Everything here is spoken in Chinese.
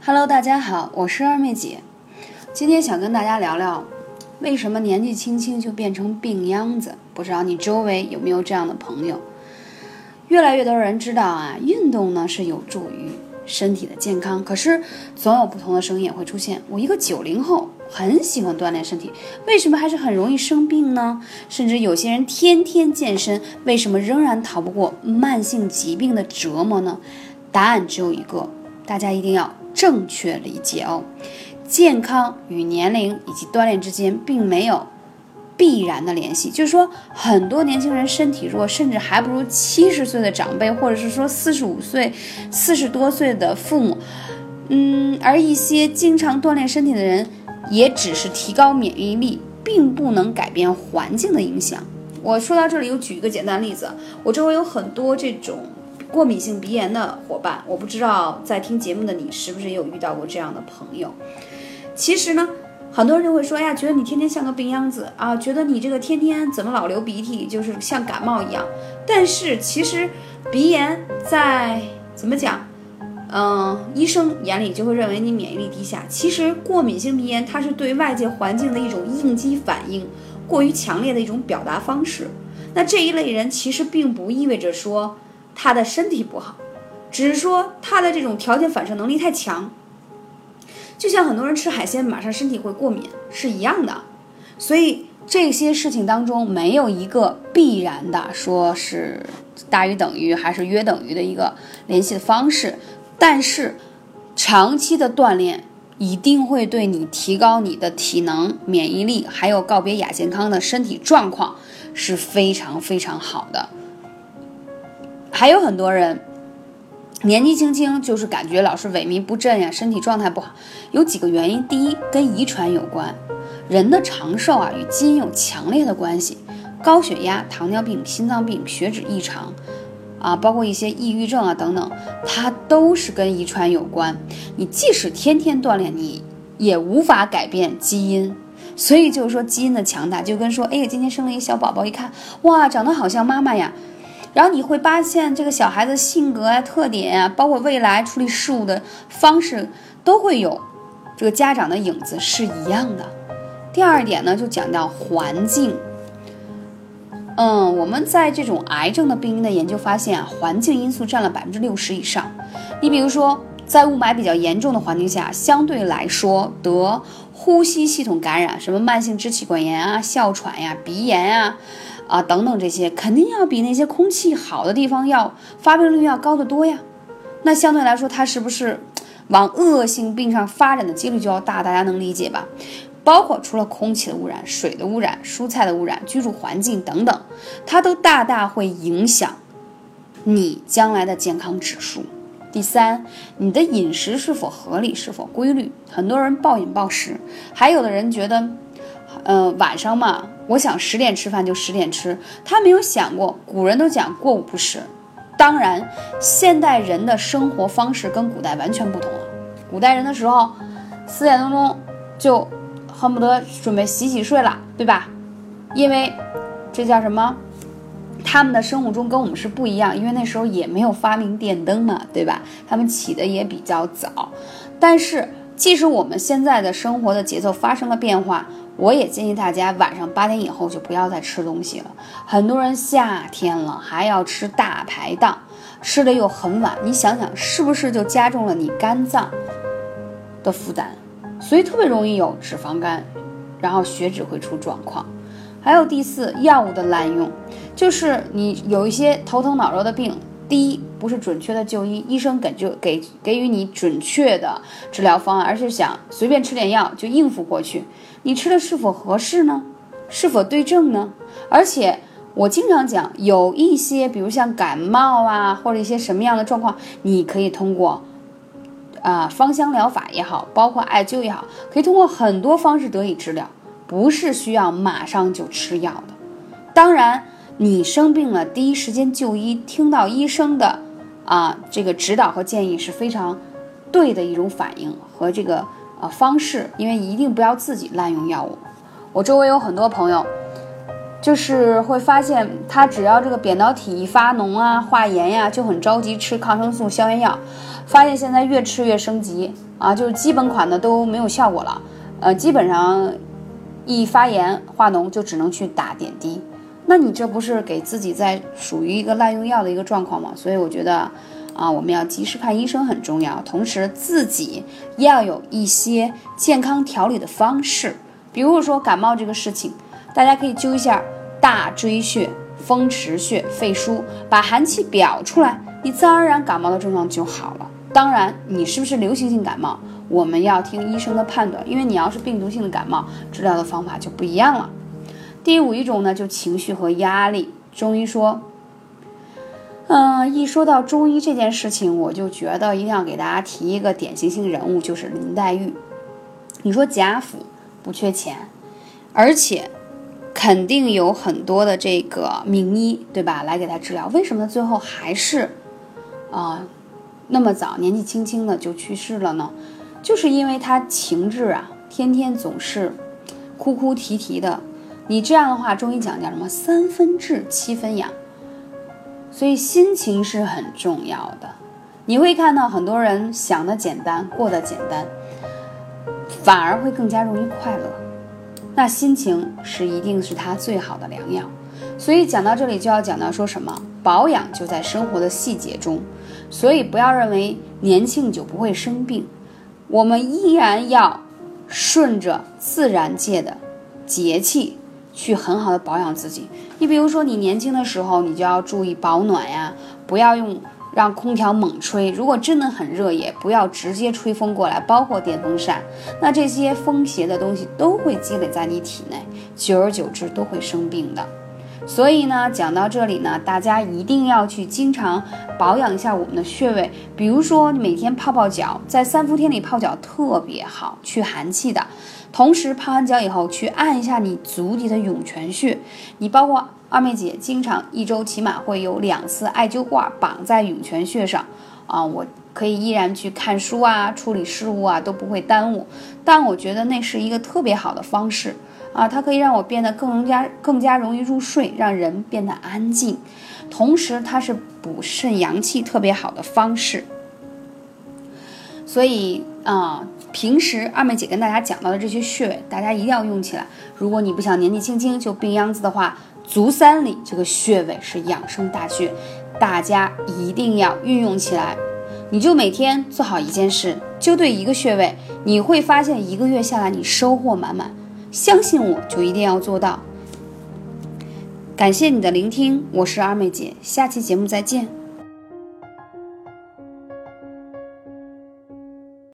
Hello，大家好，我是二妹姐。今天想跟大家聊聊，为什么年纪轻轻就变成病秧子？不知道你周围有没有这样的朋友？越来越多人知道啊，运动呢是有助于身体的健康，可是总有不同的声音也会出现。我一个九零后，很喜欢锻炼身体，为什么还是很容易生病呢？甚至有些人天天健身，为什么仍然逃不过慢性疾病的折磨呢？答案只有一个，大家一定要。正确理解哦，健康与年龄以及锻炼之间并没有必然的联系。就是说，很多年轻人身体弱，甚至还不如七十岁的长辈，或者是说四十五岁、四十多岁的父母。嗯，而一些经常锻炼身体的人，也只是提高免疫力，并不能改变环境的影响。我说到这里，又举一个简单例子，我周围有很多这种。过敏性鼻炎的伙伴，我不知道在听节目的你是不是也有遇到过这样的朋友。其实呢，很多人就会说，哎呀，觉得你天天像个病秧子啊，觉得你这个天天怎么老流鼻涕，就是像感冒一样。但是其实鼻炎在怎么讲，嗯，医生眼里就会认为你免疫力低下。其实过敏性鼻炎它是对外界环境的一种应激反应，过于强烈的一种表达方式。那这一类人其实并不意味着说。他的身体不好，只是说他的这种条件反射能力太强，就像很多人吃海鲜马上身体会过敏是一样的。所以这些事情当中没有一个必然的说是大于等于还是约等于的一个联系的方式，但是长期的锻炼一定会对你提高你的体能、免疫力，还有告别亚健康的身体状况是非常非常好的。还有很多人年纪轻轻就是感觉老是萎靡不振呀，身体状态不好，有几个原因。第一，跟遗传有关，人的长寿啊与基因有强烈的关系。高血压、糖尿病、心脏病、血脂异常啊，包括一些抑郁症啊等等，它都是跟遗传有关。你即使天天锻炼，你也无法改变基因。所以就是说，基因的强大就跟说，哎呀，今天生了一个小宝宝，一看哇，长得好像妈妈呀。然后你会发现，这个小孩子性格啊、特点啊，包括未来处理事物的方式，都会有这个家长的影子是一样的。第二点呢，就讲到环境。嗯，我们在这种癌症的病因的研究发现啊，环境因素占了百分之六十以上。你比如说，在雾霾比较严重的环境下，相对来说得呼吸系统感染，什么慢性支气管炎啊、哮喘呀、鼻炎啊。啊，等等，这些肯定要比那些空气好的地方要发病率要高得多呀。那相对来说，它是不是往恶性病上发展的几率就要大？大家能理解吧？包括除了空气的污染、水的污染、蔬菜的污染、居住环境等等，它都大大会影响你将来的健康指数。第三，你的饮食是否合理、是否规律？很多人暴饮暴食，还有的人觉得。嗯，晚上嘛，我想十点吃饭就十点吃。他没有想过，古人都讲过午不食。当然，现代人的生活方式跟古代完全不同了。古代人的时候，四点多钟就恨不得准备洗洗睡了，对吧？因为这叫什么？他们的生物钟跟我们是不一样，因为那时候也没有发明电灯嘛，对吧？他们起的也比较早。但是，即使我们现在的生活的节奏发生了变化。我也建议大家晚上八点以后就不要再吃东西了。很多人夏天了还要吃大排档，吃的又很晚，你想想是不是就加重了你肝脏的负担？所以特别容易有脂肪肝，然后血脂会出状况。还有第四，药物的滥用，就是你有一些头疼脑热的病，第一不是准确的就医，医生给就给给予你准确的治疗方案，而是想随便吃点药就应付过去。你吃的是否合适呢？是否对症呢？而且我经常讲，有一些，比如像感冒啊，或者一些什么样的状况，你可以通过啊芳香疗法也好，包括艾灸也好，可以通过很多方式得以治疗，不是需要马上就吃药的。当然，你生病了，第一时间就医，听到医生的啊这个指导和建议是非常对的一种反应和这个。呃，方式，因为一定不要自己滥用药物。我周围有很多朋友，就是会发现他只要这个扁桃体一发脓啊、化炎呀，就很着急吃抗生素、消炎药，发现现在越吃越升级啊，就是基本款的都没有效果了，呃，基本上一发炎化脓就只能去打点滴，那你这不是给自己在属于一个滥用药的一个状况吗？所以我觉得啊，我们要及时看医生很重要，同时自己要有一些健康调理的方式，比如说感冒这个事情。大家可以灸一下大椎穴、风池穴、肺腧，把寒气表出来，你自然而然感冒的症状就好了。当然，你是不是流行性感冒，我们要听医生的判断，因为你要是病毒性的感冒，治疗的方法就不一样了。第五一种呢，就情绪和压力。中医说，嗯，一说到中医这件事情，我就觉得一定要给大家提一个典型性人物，就是林黛玉。你说贾府不缺钱，而且。肯定有很多的这个名医，对吧？来给他治疗，为什么最后还是，啊，那么早年纪轻轻的就去世了呢？就是因为他情志啊，天天总是哭哭啼啼的。你这样的话，中医讲叫什么？三分治，七分养。所以心情是很重要的。你会看到很多人想的简单，过得简单，反而会更加容易快乐。那心情是一定是他最好的良药，所以讲到这里就要讲到说什么保养就在生活的细节中，所以不要认为年轻就不会生病，我们依然要顺着自然界的节气去很好的保养自己。你比如说你年轻的时候，你就要注意保暖呀，不要用。让空调猛吹，如果真的很热，也不要直接吹风过来，包括电风扇。那这些风邪的东西都会积累在你体内，久而久之都会生病的。所以呢，讲到这里呢，大家一定要去经常保养一下我们的穴位，比如说每天泡泡脚，在三伏天里泡脚特别好，去寒气的。同时泡完脚以后，去按一下你足底的涌泉穴，你包括。二妹姐经常一周起码会有两次艾灸挂绑在涌泉穴上，啊，我可以依然去看书啊，处理事务啊都不会耽误。但我觉得那是一个特别好的方式啊，它可以让我变得更加更加容易入睡，让人变得安静。同时，它是补肾阳气特别好的方式。所以啊，平时二妹姐跟大家讲到的这些穴位，大家一定要用起来。如果你不想年纪轻轻就病秧子的话，足三里这个穴位是养生大穴，大家一定要运用起来。你就每天做好一件事，就对一个穴位，你会发现一个月下来你收获满满。相信我，就一定要做到。感谢你的聆听，我是二妹姐，下期节目再见。